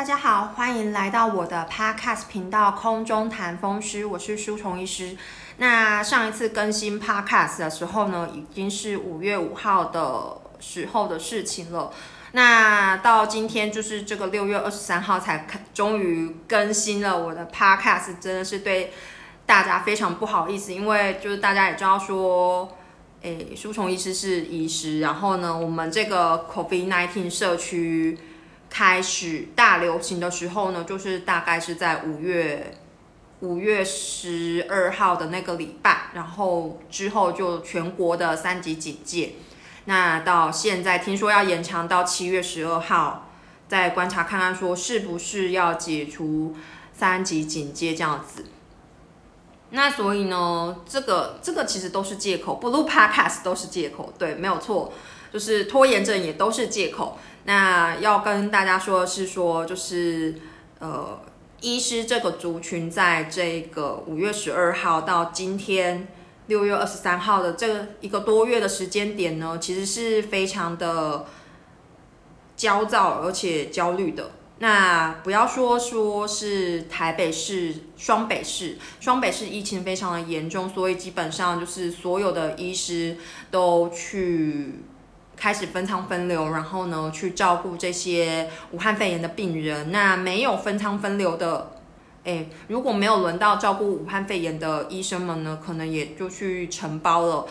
大家好，欢迎来到我的 Podcast 频道空中谈风湿，我是舒虫医师。那上一次更新 Podcast 的时候呢，已经是五月五号的时候的事情了。那到今天就是这个六月二十三号才，终于更新了我的 Podcast，真的是对大家非常不好意思，因为就是大家也知道说。诶，舒虫医师是医师，然后呢，我们这个 COVID-19 社区开始大流行的时候呢，就是大概是在五月五月十二号的那个礼拜，然后之后就全国的三级警戒，那到现在听说要延长到七月十二号，再观察看看说是不是要解除三级警戒这样子。那所以呢，这个这个其实都是借口，不录 podcast 都是借口，对，没有错，就是拖延症也都是借口。那要跟大家说的是说，就是呃，医师这个族群在这个五月十二号到今天六月二十三号的这一个多月的时间点呢，其实是非常的焦躁而且焦虑的。那不要说说是台北市、双北市，双北市疫情非常的严重，所以基本上就是所有的医师都去开始分仓分流，然后呢去照顾这些武汉肺炎的病人。那没有分仓分流的，哎，如果没有轮到照顾武汉肺炎的医生们呢，可能也就去承包了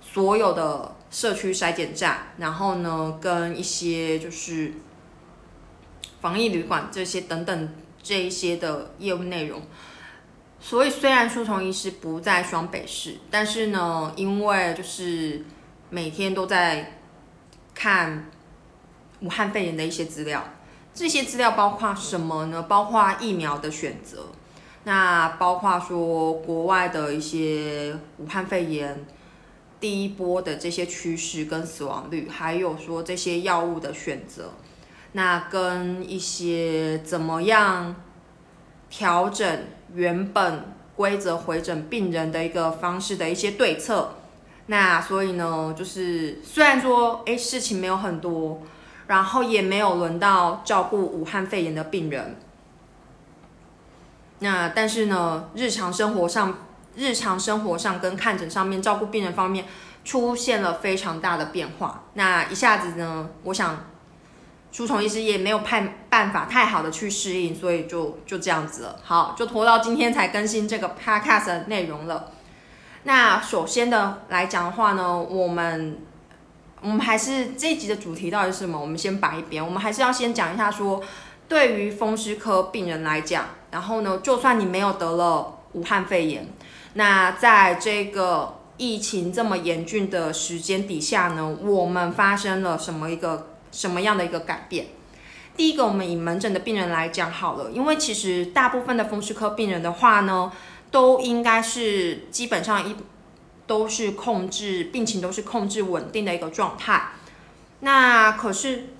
所有的社区筛检站，然后呢跟一些就是。防疫旅馆这些等等这一些的业务内容，所以虽然书虫医师不在双北市，但是呢，因为就是每天都在看武汉肺炎的一些资料，这些资料包括什么呢？包括疫苗的选择，那包括说国外的一些武汉肺炎第一波的这些趋势跟死亡率，还有说这些药物的选择。那跟一些怎么样调整原本规则回诊病人的一个方式的一些对策，那所以呢，就是虽然说哎事情没有很多，然后也没有轮到照顾武汉肺炎的病人，那但是呢，日常生活上日常生活上跟看诊上面照顾病人方面出现了非常大的变化，那一下子呢，我想。书虫医师也没有办办法太好的去适应，所以就就这样子了。好，就拖到今天才更新这个 podcast 的内容了。那首先的来讲的话呢，我们我们还是这一集的主题到底是什么？我们先摆一边，我们还是要先讲一下说，对于风湿科病人来讲，然后呢，就算你没有得了武汉肺炎，那在这个疫情这么严峻的时间底下呢，我们发生了什么一个？什么样的一个改变？第一个，我们以门诊的病人来讲好了，因为其实大部分的风湿科病人的话呢，都应该是基本上一都是控制病情都是控制稳定的一个状态。那可是。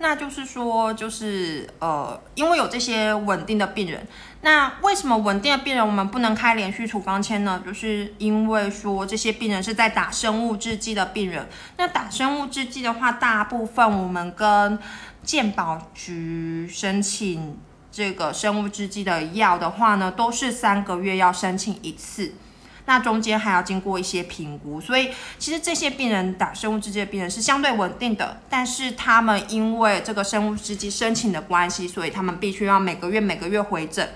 那就是说，就是呃，因为有这些稳定的病人，那为什么稳定的病人我们不能开连续处方签呢？就是因为说这些病人是在打生物制剂的病人，那打生物制剂的话，大部分我们跟健保局申请这个生物制剂的药的话呢，都是三个月要申请一次。那中间还要经过一些评估，所以其实这些病人打生物制剂的病人是相对稳定的，但是他们因为这个生物制剂申请的关系，所以他们必须要每个月每个月回诊。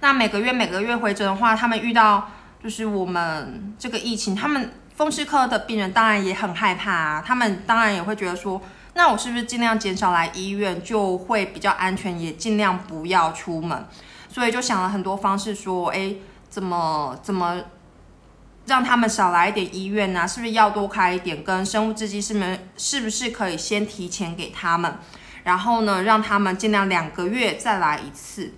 那每个月每个月回诊的话，他们遇到就是我们这个疫情，他们风湿科的病人当然也很害怕啊，他们当然也会觉得说，那我是不是尽量减少来医院就会比较安全，也尽量不要出门，所以就想了很多方式说，哎。怎么怎么让他们少来一点医院呢？是不是要多开一点？跟生物制剂是们是不是可以先提前给他们，然后呢，让他们尽量两个月再来一次。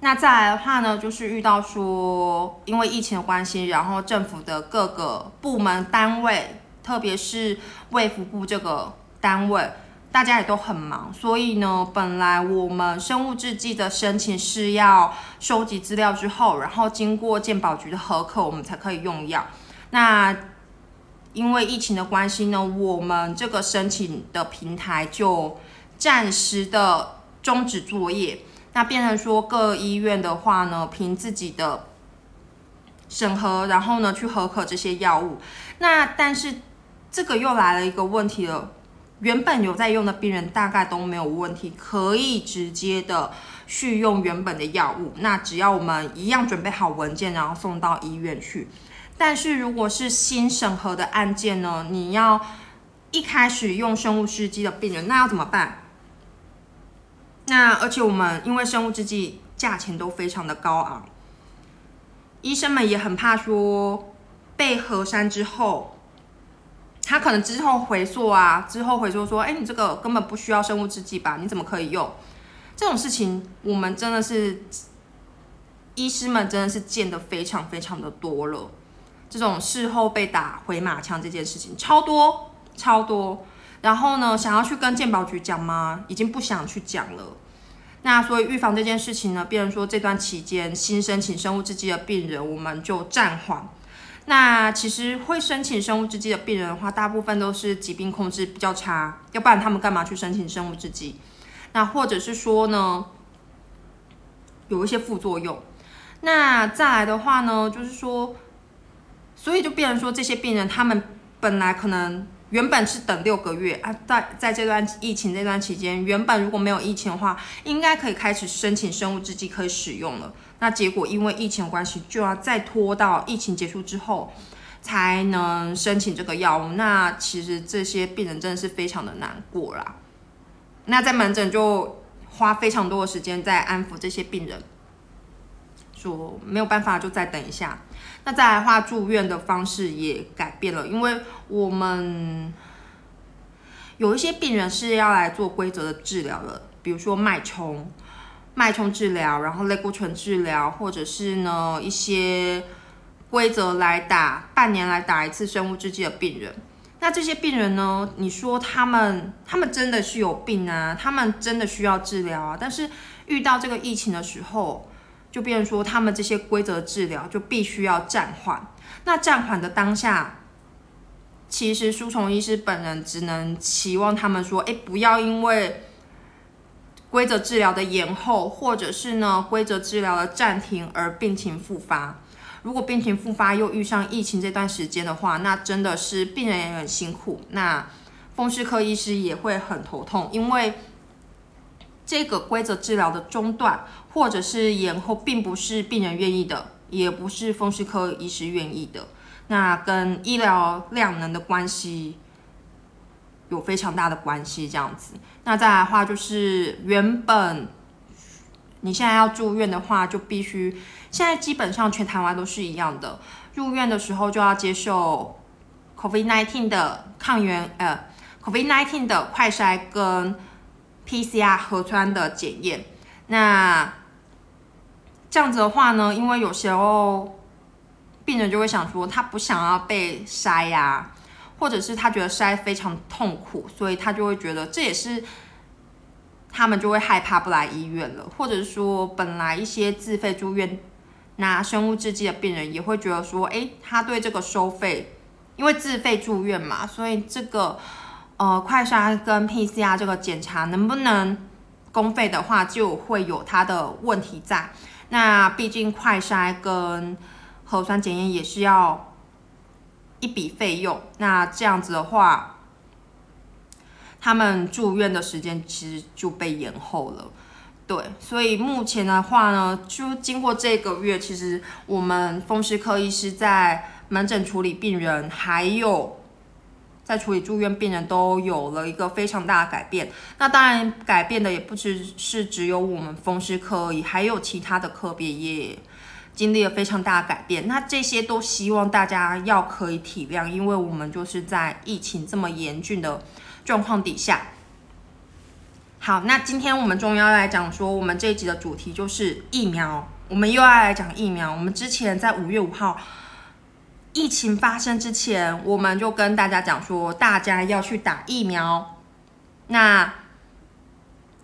那再来的话呢，就是遇到说因为疫情的关系，然后政府的各个部门单位，特别是卫福部这个单位。大家也都很忙，所以呢，本来我们生物制剂的申请是要收集资料之后，然后经过健保局的核可，我们才可以用药。那因为疫情的关系呢，我们这个申请的平台就暂时的终止作业。那变成说各医院的话呢，凭自己的审核，然后呢去核可这些药物。那但是这个又来了一个问题了，原本有在用的病人大概都没有问题，可以直接的续用原本的药物。那只要我们一样准备好文件，然后送到医院去。但是如果是新审核的案件呢，你要一开始用生物制剂的病人，那要怎么办？那而且我们因为生物制剂价钱都非常的高昂，医生们也很怕说被核删之后，他可能之后回溯啊，之后回溯说，哎，你这个根本不需要生物制剂吧？你怎么可以用？这种事情我们真的是医师们真的是见得非常非常的多了，这种事后被打回马枪这件事情超多超多。然后呢，想要去跟健保局讲吗？已经不想去讲了。那所以预防这件事情呢，病人说这段期间新申请生物制剂的病人，我们就暂缓。那其实会申请生物制剂的病人的话，大部分都是疾病控制比较差，要不然他们干嘛去申请生物制剂？那或者是说呢，有一些副作用。那再来的话呢，就是说，所以就变成说这些病人他们本来可能。原本是等六个月啊，在在这段疫情这段期间，原本如果没有疫情的话，应该可以开始申请生物制剂可以使用了。那结果因为疫情关系，就要再拖到疫情结束之后才能申请这个药物。那其实这些病人真的是非常的难过啦。那在门诊就花非常多的时间在安抚这些病人，说没有办法，就再等一下。那再来的话，住院的方式也改变了，因为我们有一些病人是要来做规则的治疗的，比如说脉冲、脉冲治疗，然后类固醇治疗，或者是呢一些规则来打半年来打一次生物制剂的病人。那这些病人呢，你说他们他们真的是有病啊，他们真的需要治疗啊，但是遇到这个疫情的时候。就变成说，他们这些规则治疗就必须要暂缓。那暂缓的当下，其实书虫医师本人只能期望他们说：，哎，不要因为规则治疗的延后，或者是呢规则治疗的暂停而病情复发。如果病情复发又遇上疫情这段时间的话，那真的是病人也很辛苦，那风湿科医师也会很头痛，因为。这个规则治疗的中断或者是延后，并不是病人愿意的，也不是风湿科医师愿意的。那跟医疗量能的关系有非常大的关系。这样子，那再来的话，就是原本你现在要住院的话，就必须现在基本上全台湾都是一样的，入院的时候就要接受 COVID-19 的抗原呃 COVID-19 的快筛跟。PCR 核酸的检验，那这样子的话呢，因为有时候病人就会想说，他不想要被筛呀，或者是他觉得筛非常痛苦，所以他就会觉得这也是他们就会害怕不来医院了，或者说本来一些自费住院拿生物制剂的病人也会觉得说，哎，他对这个收费，因为自费住院嘛，所以这个。呃，快筛跟 PCR 这个检查能不能公费的话，就会有它的问题在。那毕竟快筛跟核酸检验也是要一笔费用。那这样子的话，他们住院的时间其实就被延后了。对，所以目前的话呢，就经过这个月，其实我们风湿科医师在门诊处理病人，还有。在处理住院病人都有了一个非常大的改变。那当然，改变的也不只是只有我们风湿科而已，还有其他的科别也经历了非常大的改变。那这些都希望大家要可以体谅，因为我们就是在疫情这么严峻的状况底下。好，那今天我们终于要来讲说，我们这一集的主题就是疫苗。我们又要来讲疫苗。我们之前在五月五号。疫情发生之前，我们就跟大家讲说，大家要去打疫苗。那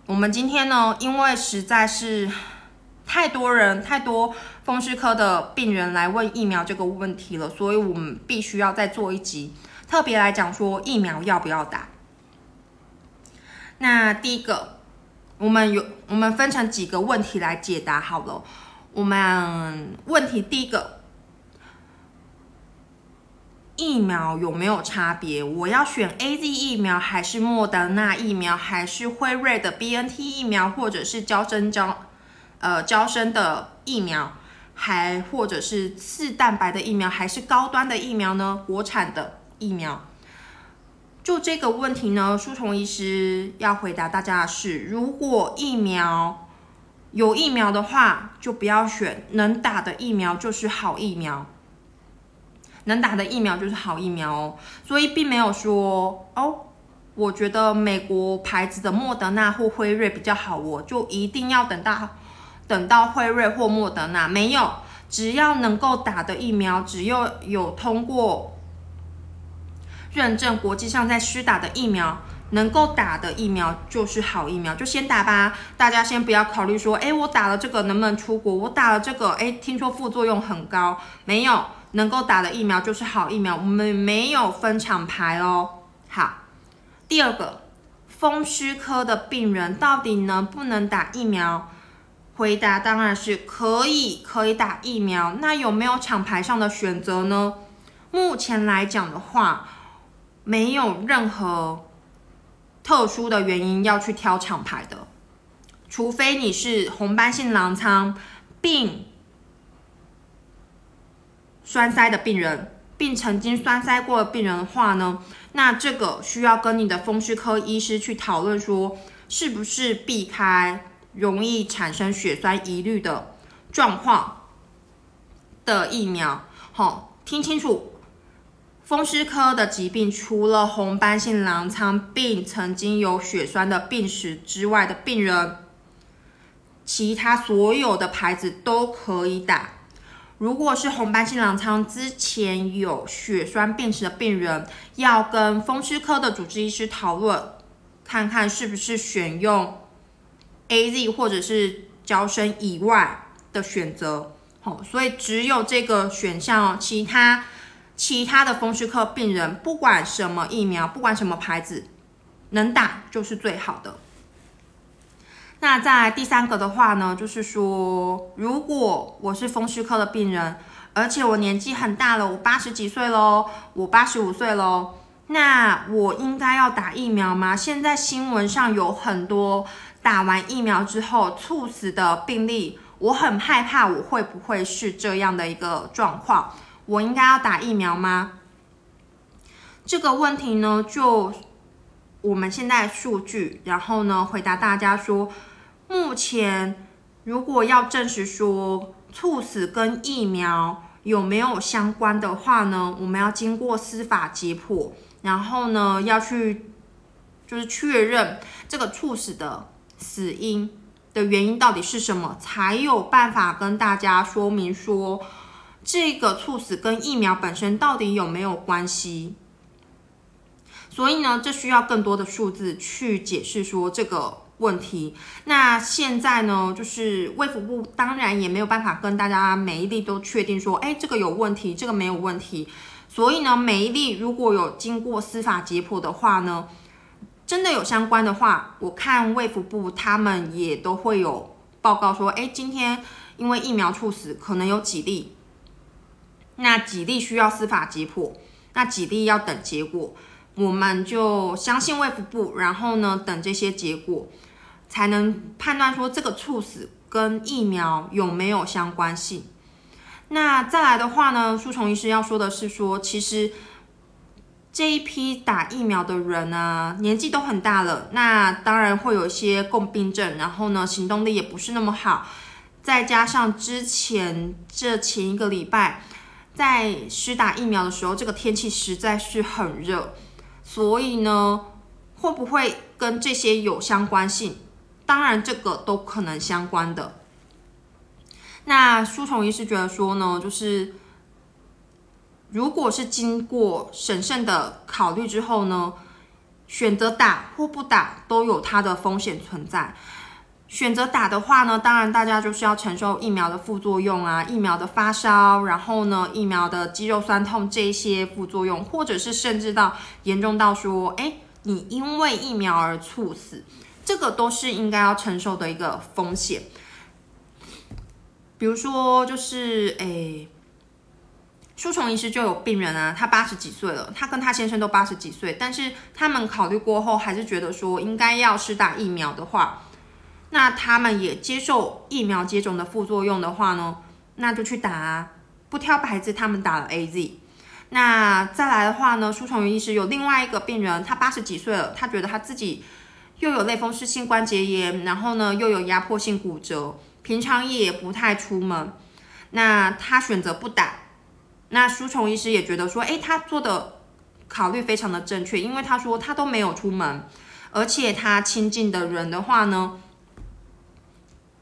我们今天呢，因为实在是太多人、太多风湿科的病人来问疫苗这个问题了，所以我们必须要再做一集，特别来讲说疫苗要不要打。那第一个，我们有我们分成几个问题来解答好了。我们问题第一个，疫苗有没有差别？我要选 A Z 疫苗，还是莫德纳疫苗，还是辉瑞的 B N T 疫苗，或者是交生交呃交生的疫苗，还或者是次蛋白的疫苗，还是高端的疫苗呢？国产的疫苗。就这个问题呢，舒虫医师要回答大家的是：如果疫苗有疫苗的话，就不要选能打的疫苗，就是好疫苗。能打的疫苗就是好疫苗哦。所以并没有说哦，我觉得美国牌子的莫德纳或辉瑞比较好，我就一定要等到等到辉瑞或莫德纳。没有，只要能够打的疫苗，只要有通过。认证国际上在施打的疫苗，能够打的疫苗就是好疫苗，就先打吧。大家先不要考虑说，哎，我打了这个能不能出国？我打了这个，哎，听说副作用很高。没有，能够打的疫苗就是好疫苗。我们没有分厂牌哦。好，第二个，风湿科的病人到底能不能打疫苗？回答当然是可以，可以打疫苗。那有没有厂牌上的选择呢？目前来讲的话。没有任何特殊的原因要去挑厂牌的，除非你是红斑性狼疮并栓塞的病人，并曾经栓塞过的病人的话呢，那这个需要跟你的风湿科医师去讨论，说是不是避开容易产生血栓疑虑的状况的疫苗。好，听清楚。风湿科的疾病，除了红斑性狼疮并曾经有血栓的病史之外的病人，其他所有的牌子都可以打。如果是红斑性狼疮之前有血栓病史的病人，要跟风湿科的主治医师讨论，看看是不是选用 A Z 或者是胶生以外的选择。好，所以只有这个选项哦，其他。其他的风湿科病人，不管什么疫苗，不管什么牌子，能打就是最好的。那在第三个的话呢，就是说，如果我是风湿科的病人，而且我年纪很大了，我八十几岁喽，我八十五岁喽，那我应该要打疫苗吗？现在新闻上有很多打完疫苗之后猝死的病例，我很害怕，我会不会是这样的一个状况？我应该要打疫苗吗？这个问题呢，就我们现在数据，然后呢，回答大家说，目前如果要证实说猝死跟疫苗有没有相关的话呢，我们要经过司法解剖，然后呢，要去就是确认这个猝死的死因的原因到底是什么，才有办法跟大家说明说。这个猝死跟疫苗本身到底有没有关系？所以呢，这需要更多的数字去解释说这个问题。那现在呢，就是卫福部当然也没有办法跟大家每一例都确定说，哎，这个有问题，这个没有问题。所以呢，每一例如果有经过司法解剖的话呢，真的有相关的话，我看卫福部他们也都会有报告说，哎，今天因为疫苗猝死可能有几例。那几例需要司法解剖，那几例要等结果，我们就相信卫福部，然后呢，等这些结果，才能判断说这个猝死跟疫苗有没有相关性。那再来的话呢，舒虫医师要说的是说，其实这一批打疫苗的人呢，年纪都很大了，那当然会有一些共病症，然后呢，行动力也不是那么好，再加上之前这前一个礼拜。在施打疫苗的时候，这个天气实在是很热，所以呢，会不会跟这些有相关性？当然，这个都可能相关的。那舒虫医师觉得说呢，就是如果是经过审慎的考虑之后呢，选择打或不打都有它的风险存在。选择打的话呢，当然大家就是要承受疫苗的副作用啊，疫苗的发烧，然后呢，疫苗的肌肉酸痛这些副作用，或者是甚至到严重到说，哎，你因为疫苗而猝死，这个都是应该要承受的一个风险。比如说，就是诶，舒虫医师就有病人啊，他八十几岁了，他跟他先生都八十几岁，但是他们考虑过后，还是觉得说应该要施打疫苗的话。那他们也接受疫苗接种的副作用的话呢，那就去打啊，不挑牌子，他们打了 A Z。那再来的话呢，舒虫医师有另外一个病人，他八十几岁了，他觉得他自己又有类风湿性关节炎，然后呢又有压迫性骨折，平常也不太出门，那他选择不打。那舒虫医师也觉得说，哎，他做的考虑非常的正确，因为他说他都没有出门，而且他亲近的人的话呢。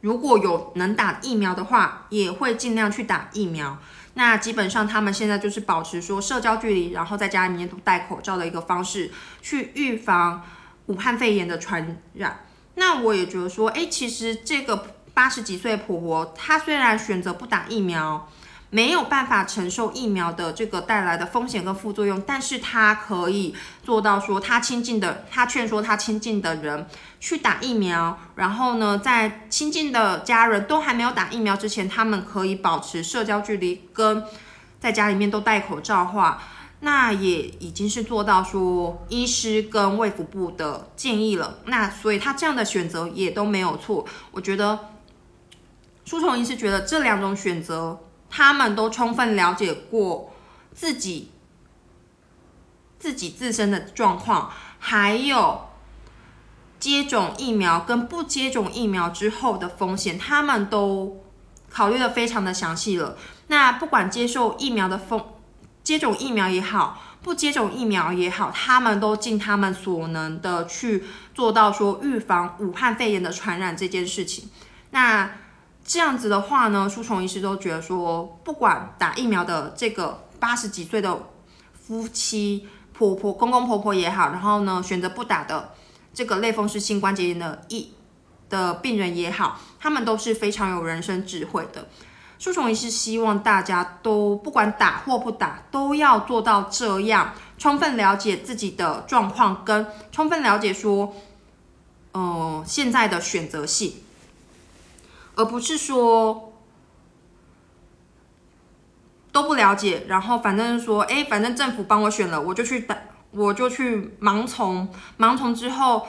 如果有能打疫苗的话，也会尽量去打疫苗。那基本上他们现在就是保持说社交距离，然后在家里面都戴口罩的一个方式，去预防武汉肺炎的传染。那我也觉得说，哎，其实这个八十几岁婆婆，她虽然选择不打疫苗。没有办法承受疫苗的这个带来的风险跟副作用，但是他可以做到说，他亲近的，他劝说他亲近的人去打疫苗，然后呢，在亲近的家人都还没有打疫苗之前，他们可以保持社交距离，跟在家里面都戴口罩话，那也已经是做到说医师跟卫福部的建议了，那所以他这样的选择也都没有错，我觉得舒虫医师觉得这两种选择。他们都充分了解过自己自己自身的状况，还有接种疫苗跟不接种疫苗之后的风险，他们都考虑的非常的详细了。那不管接受疫苗的风接种疫苗也好，不接种疫苗也好，他们都尽他们所能的去做到说预防武汉肺炎的传染这件事情。那。这样子的话呢，舒虫医师都觉得说，不管打疫苗的这个八十几岁的夫妻、婆婆、公公婆婆也好，然后呢选择不打的这个类风湿性关节炎的疫的病人也好，他们都是非常有人生智慧的。舒虫医师希望大家都不管打或不打，都要做到这样，充分了解自己的状况，跟充分了解说，嗯，现在的选择性。而不是说都不了解，然后反正说，哎，反正政府帮我选了，我就去打，我就去盲从，盲从之后，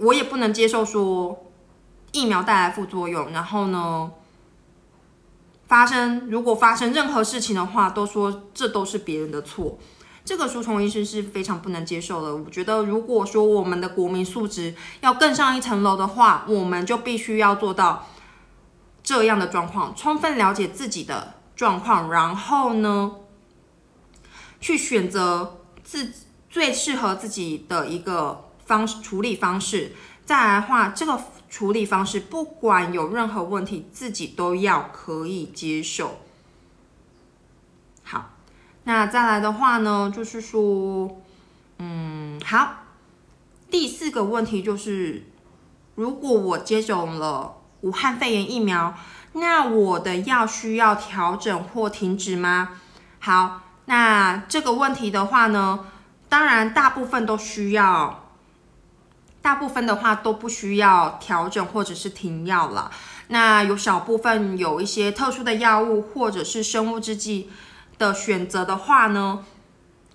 我也不能接受说疫苗带来副作用，然后呢，发生如果发生任何事情的话，都说这都是别人的错。这个书虫医师是非常不能接受的。我觉得，如果说我们的国民素质要更上一层楼的话，我们就必须要做到这样的状况，充分了解自己的状况，然后呢，去选择自最适合自己的一个方式处理方式。再来的话，这个处理方式不管有任何问题，自己都要可以接受。那再来的话呢，就是说，嗯，好，第四个问题就是，如果我接种了武汉肺炎疫苗，那我的药需要调整或停止吗？好，那这个问题的话呢，当然大部分都需要，大部分的话都不需要调整或者是停药了。那有小部分有一些特殊的药物或者是生物制剂。的选择的话呢，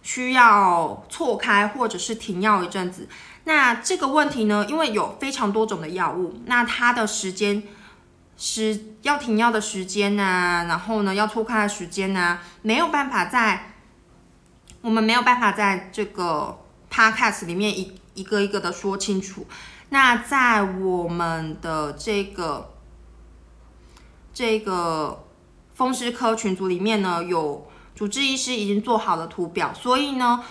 需要错开或者是停药一阵子。那这个问题呢，因为有非常多种的药物，那它的时间是要停药的时间呢，然后呢要错开的时间呢，没有办法在我们没有办法在这个 podcast 里面一一个一个的说清楚。那在我们的这个这个风湿科群组里面呢，有。主治医师已经做好了图表，所以呢，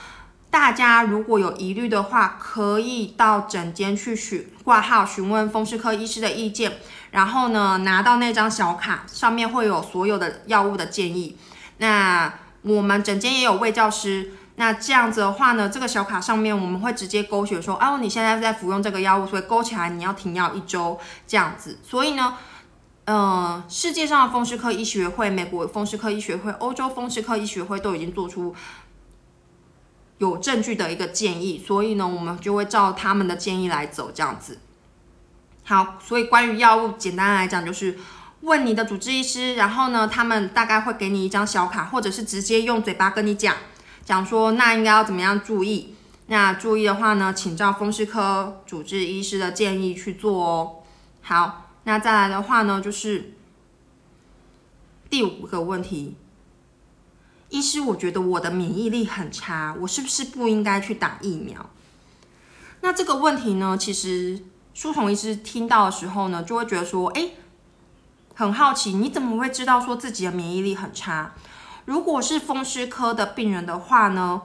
大家如果有疑虑的话，可以到诊间去询挂号询问风湿科医师的意见，然后呢，拿到那张小卡，上面会有所有的药物的建议。那我们诊间也有卫教师，那。那这样子的话呢，这个小卡上面我们会直接勾选说，哦，你现在在服用这个药物，所以勾起来你要停药一周这样子。所以呢，呃，世界上的风湿科医学会、美国风湿科医学会、欧洲风湿科医学会都已经做出有证据的一个建议，所以呢，我们就会照他们的建议来走这样子。好，所以关于药物，简单来讲就是问你的主治医师，然后呢，他们大概会给你一张小卡，或者是直接用嘴巴跟你讲。讲说那应该要怎么样注意？那注意的话呢，请照风湿科主治医师的建议去做哦。好，那再来的话呢，就是第五个问题，医师，我觉得我的免疫力很差，我是不是不应该去打疫苗？那这个问题呢，其实舒虫医师听到的时候呢，就会觉得说，哎，很好奇，你怎么会知道说自己的免疫力很差？如果是风湿科的病人的话呢，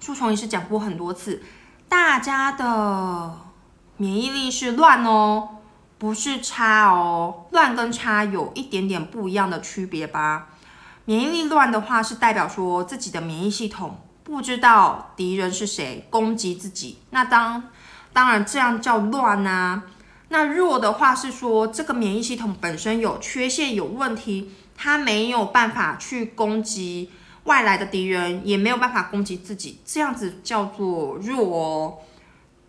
舒虫医师讲过很多次，大家的免疫力是乱哦，不是差哦，乱跟差有一点点不一样的区别吧。免疫力乱的话，是代表说自己的免疫系统不知道敌人是谁，攻击自己。那当当然这样叫乱啊。那弱的话是说这个免疫系统本身有缺陷，有问题。它没有办法去攻击外来的敌人，也没有办法攻击自己，这样子叫做弱哦。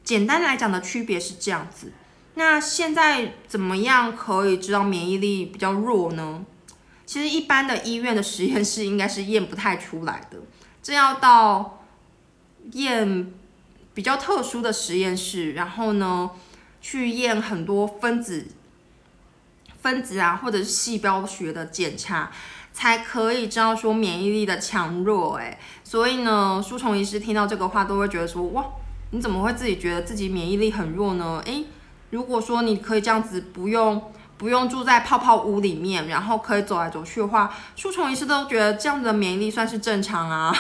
简单来讲的区别是这样子。那现在怎么样可以知道免疫力比较弱呢？其实一般的医院的实验室应该是验不太出来的，这要到验比较特殊的实验室，然后呢去验很多分子。分子啊，或者是细胞学的检查，才可以知道说免疫力的强弱。哎，所以呢，舒虫医师听到这个话都会觉得说，哇，你怎么会自己觉得自己免疫力很弱呢？哎，如果说你可以这样子，不用不用住在泡泡屋里面，然后可以走来走去的话，舒虫医师都觉得这样子的免疫力算是正常啊。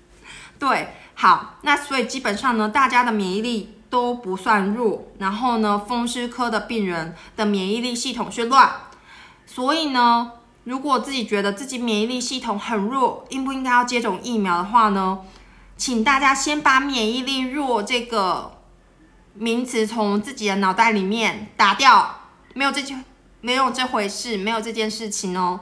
对，好，那所以基本上呢，大家的免疫力。都不算弱，然后呢，风湿科的病人的免疫力系统是乱，所以呢，如果自己觉得自己免疫力系统很弱，应不应该要接种疫苗的话呢？请大家先把免疫力弱这个名词从自己的脑袋里面打掉，没有这件，没有这回事，没有这件事情哦。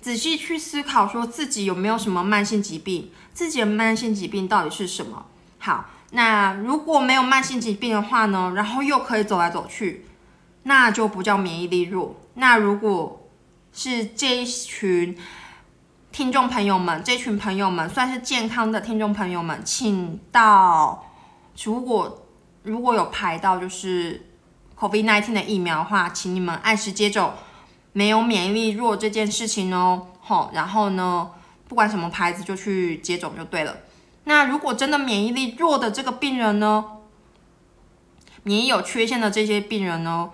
仔细去思考，说自己有没有什么慢性疾病，自己的慢性疾病到底是什么？好。那如果没有慢性疾病的话呢？然后又可以走来走去，那就不叫免疫力弱。那如果是这一群听众朋友们，这群朋友们算是健康的听众朋友们，请到如果如果有排到就是 COVID-19 的疫苗的话，请你们按时接种。没有免疫力弱这件事情哦，好，然后呢，不管什么牌子就去接种就对了。那如果真的免疫力弱的这个病人呢，免疫有缺陷的这些病人呢，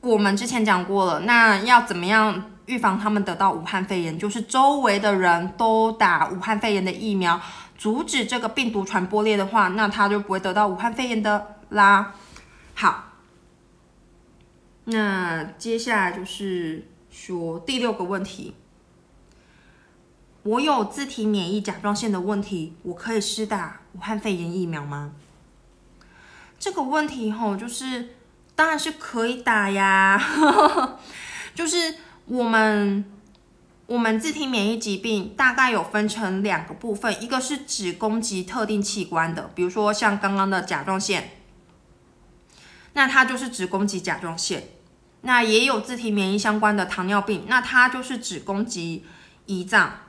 我们之前讲过了，那要怎么样预防他们得到武汉肺炎？就是周围的人都打武汉肺炎的疫苗，阻止这个病毒传播链的话，那他就不会得到武汉肺炎的啦。好，那接下来就是说第六个问题。我有自体免疫甲状腺的问题，我可以施打武汉肺炎疫苗吗？这个问题吼，就是当然是可以打呀。就是我们我们自体免疫疾病大概有分成两个部分，一个是只攻击特定器官的，比如说像刚刚的甲状腺，那它就是只攻击甲状腺。那也有自体免疫相关的糖尿病，那它就是只攻击胰脏。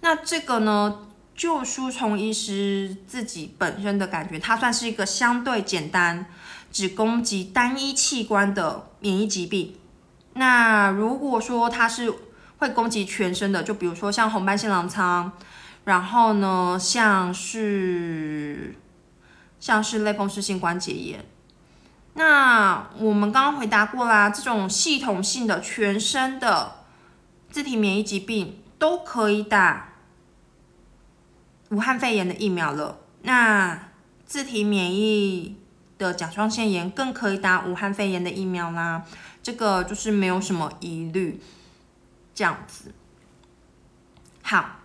那这个呢，就书虫医师自己本身的感觉，它算是一个相对简单，只攻击单一器官的免疫疾病。那如果说它是会攻击全身的，就比如说像红斑性狼疮，然后呢，像是像是类风湿性关节炎，那我们刚刚回答过啦，这种系统性的全身的自体免疫疾病都可以打。武汉肺炎的疫苗了，那自体免疫的甲状腺炎更可以打武汉肺炎的疫苗啦，这个就是没有什么疑虑，这样子。好，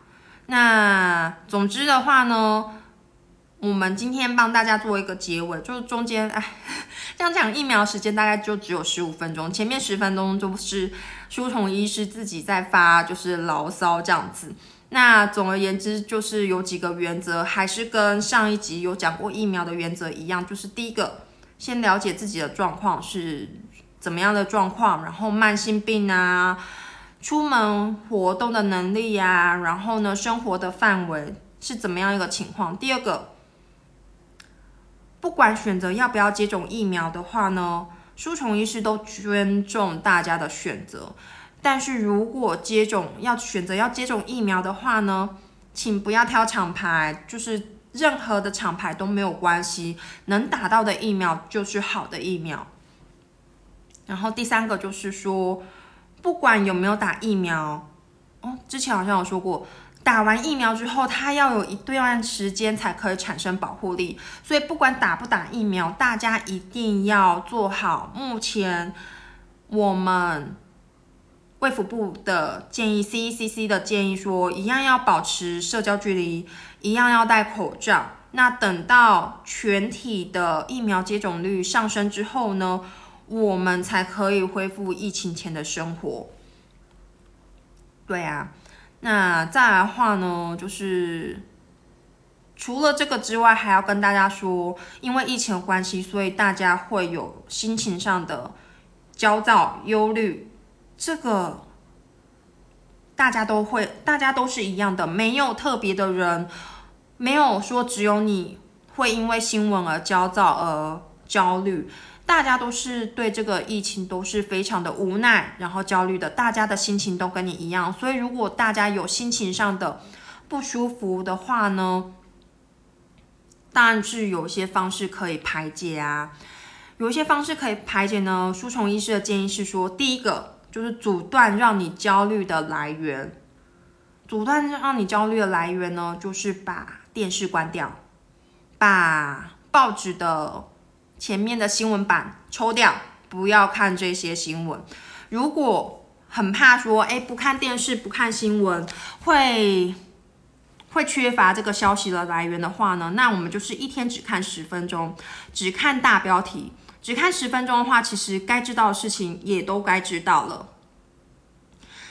那总之的话呢，我们今天帮大家做一个结尾，就是中间哎，这样讲疫苗时间大概就只有十五分钟，前面十分钟就是书虫医师自己在发，就是牢骚这样子。那总而言之，就是有几个原则，还是跟上一集有讲过疫苗的原则一样，就是第一个，先了解自己的状况是怎么样的状况，然后慢性病啊，出门活动的能力呀，然后呢，生活的范围是怎么样一个情况。第二个，不管选择要不要接种疫苗的话呢，书虫医师都尊重大家的选择。但是如果接种要选择要接种疫苗的话呢，请不要挑厂牌，就是任何的厂牌都没有关系，能打到的疫苗就是好的疫苗。然后第三个就是说，不管有没有打疫苗，哦，之前好像有说过，打完疫苗之后，它要有一段时间才可以产生保护力，所以不管打不打疫苗，大家一定要做好。目前我们。卫福部的建议，CECC 的建议说，一样要保持社交距离，一样要戴口罩。那等到全体的疫苗接种率上升之后呢，我们才可以恢复疫情前的生活。对啊，那再来的话呢，就是除了这个之外，还要跟大家说，因为疫情的关系，所以大家会有心情上的焦躁、忧虑。这个大家都会，大家都是一样的，没有特别的人，没有说只有你会因为新闻而焦躁而焦虑，大家都是对这个疫情都是非常的无奈，然后焦虑的，大家的心情都跟你一样，所以如果大家有心情上的不舒服的话呢，当然是有一些方式可以排解啊，有一些方式可以排解呢。书虫医师的建议是说，第一个。就是阻断让你焦虑的来源，阻断让你焦虑的来源呢，就是把电视关掉，把报纸的前面的新闻版抽掉，不要看这些新闻。如果很怕说，哎，不看电视，不看新闻，会会缺乏这个消息的来源的话呢，那我们就是一天只看十分钟，只看大标题。只看十分钟的话，其实该知道的事情也都该知道了。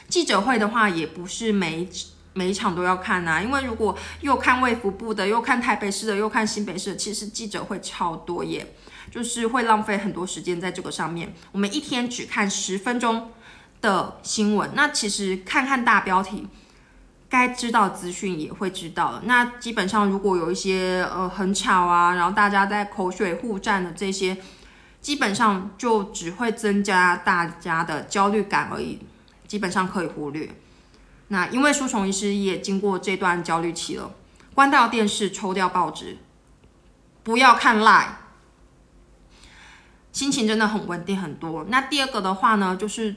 记者会的话，也不是每每一场都要看呐，因为如果又看卫福部的，又看台北市的，又看新北市的，其实记者会超多耶，就是会浪费很多时间在这个上面。我们一天只看十分钟的新闻，那其实看看大标题，该知道资讯也会知道。那基本上如果有一些呃很吵啊，然后大家在口水互战的这些。基本上就只会增加大家的焦虑感而已，基本上可以忽略。那因为书虫医师也经过这段焦虑期了，关掉电视，抽掉报纸，不要看 Line，心情真的很稳定很多。那第二个的话呢，就是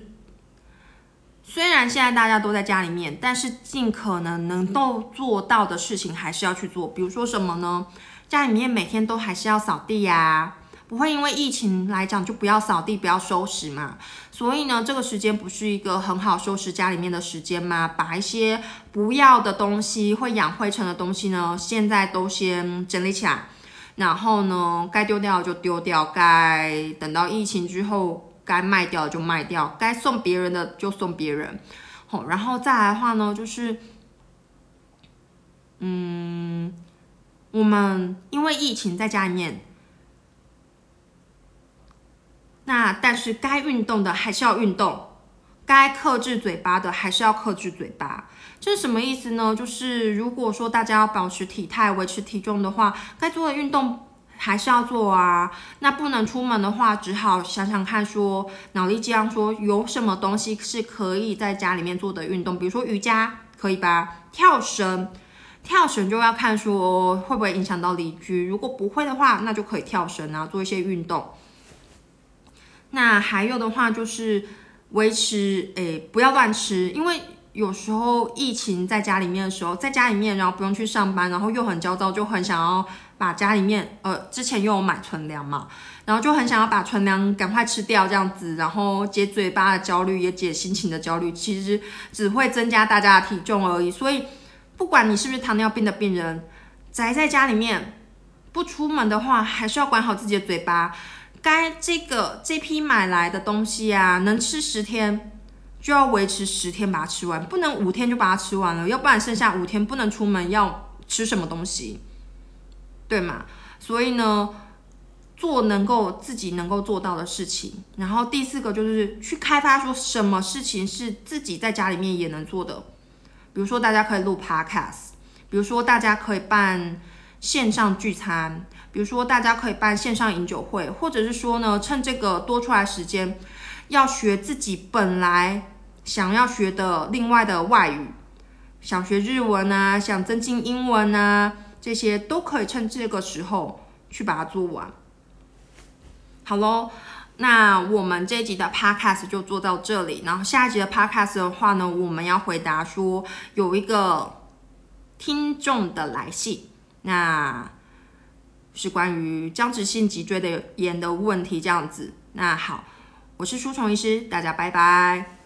虽然现在大家都在家里面，但是尽可能能够做到的事情还是要去做。比如说什么呢？家里面每天都还是要扫地呀。不会因为疫情来讲就不要扫地、不要收拾嘛？所以呢，这个时间不是一个很好收拾家里面的时间吗？把一些不要的东西、会养灰尘的东西呢，现在都先整理起来。然后呢，该丢掉就丢掉，该等到疫情之后该卖掉就卖掉，该送别人的就送别人。好，然后再来的话呢，就是，嗯，我们因为疫情在家里面。那但是该运动的还是要运动，该克制嘴巴的还是要克制嘴巴。是什么意思呢？就是如果说大家要保持体态、维持体重的话，该做的运动还是要做啊。那不能出门的话，只好想想看，说脑力这样说，有什么东西是可以在家里面做的运动？比如说瑜伽可以吧？跳绳，跳绳就要看说会不会影响到邻居。如果不会的话，那就可以跳绳啊，做一些运动。那还有的话就是维持，诶，不要乱吃，因为有时候疫情在家里面的时候，在家里面，然后不用去上班，然后又很焦躁，就很想要把家里面，呃，之前又有买存粮嘛，然后就很想要把存粮赶快吃掉，这样子，然后解嘴巴的焦虑，也解心情的焦虑，其实只会增加大家的体重而已，所以不管你是不是糖尿病的病人，宅在家里面不出门的话，还是要管好自己的嘴巴。该这个这批买来的东西啊，能吃十天，就要维持十天把它吃完，不能五天就把它吃完了，要不然剩下五天不能出门，要吃什么东西，对吗？所以呢，做能够自己能够做到的事情。然后第四个就是去开发说什么事情是自己在家里面也能做的，比如说大家可以录 podcast，比如说大家可以办线上聚餐。比如说，大家可以办线上饮酒会，或者是说呢，趁这个多出来时间，要学自己本来想要学的另外的外语，想学日文啊，想增进英文啊，这些都可以趁这个时候去把它做完。好喽，那我们这一集的 podcast 就做到这里，然后下一集的 podcast 的话呢，我们要回答说有一个听众的来信，那。是关于僵直性脊椎的炎的问题，这样子。那好，我是舒虫医师，大家拜拜。